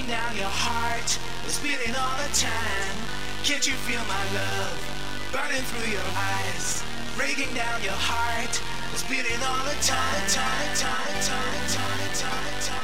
beating down your heart, it's beating all the time. Can't you feel my love burning through your eyes? Breaking down your heart, it's beating all the time, time, time, time, time, time, time. time.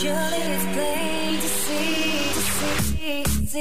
Surely it's plain to see, see,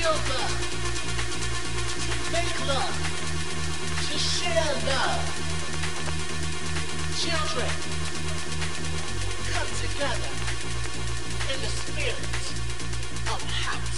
feel love, make love, to share love. Children, come together in the spirit of happiness.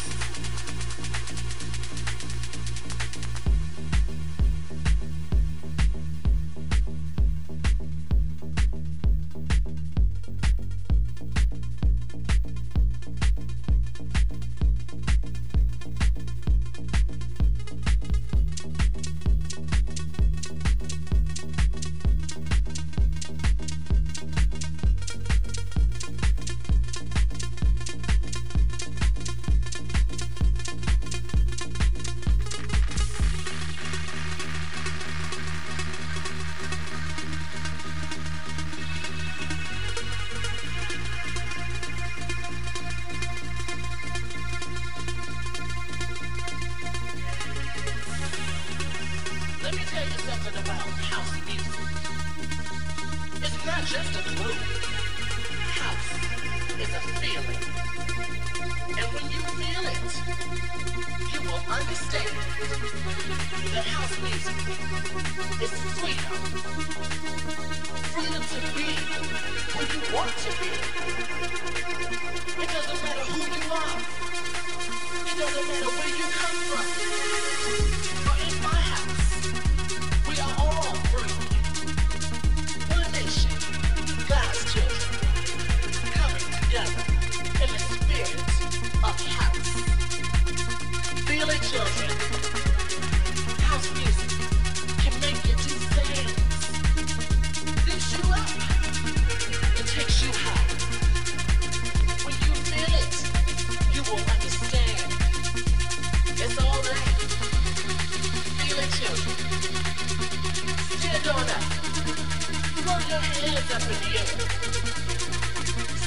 up in the air.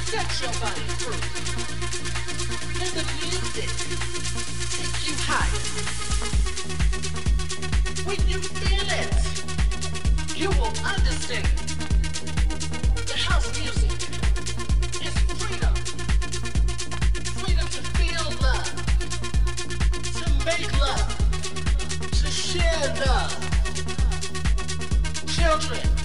Set your body free. Let the music take you higher. When you feel it, you will understand. The house music is freedom. Freedom to feel love, to make love, to share love. Children.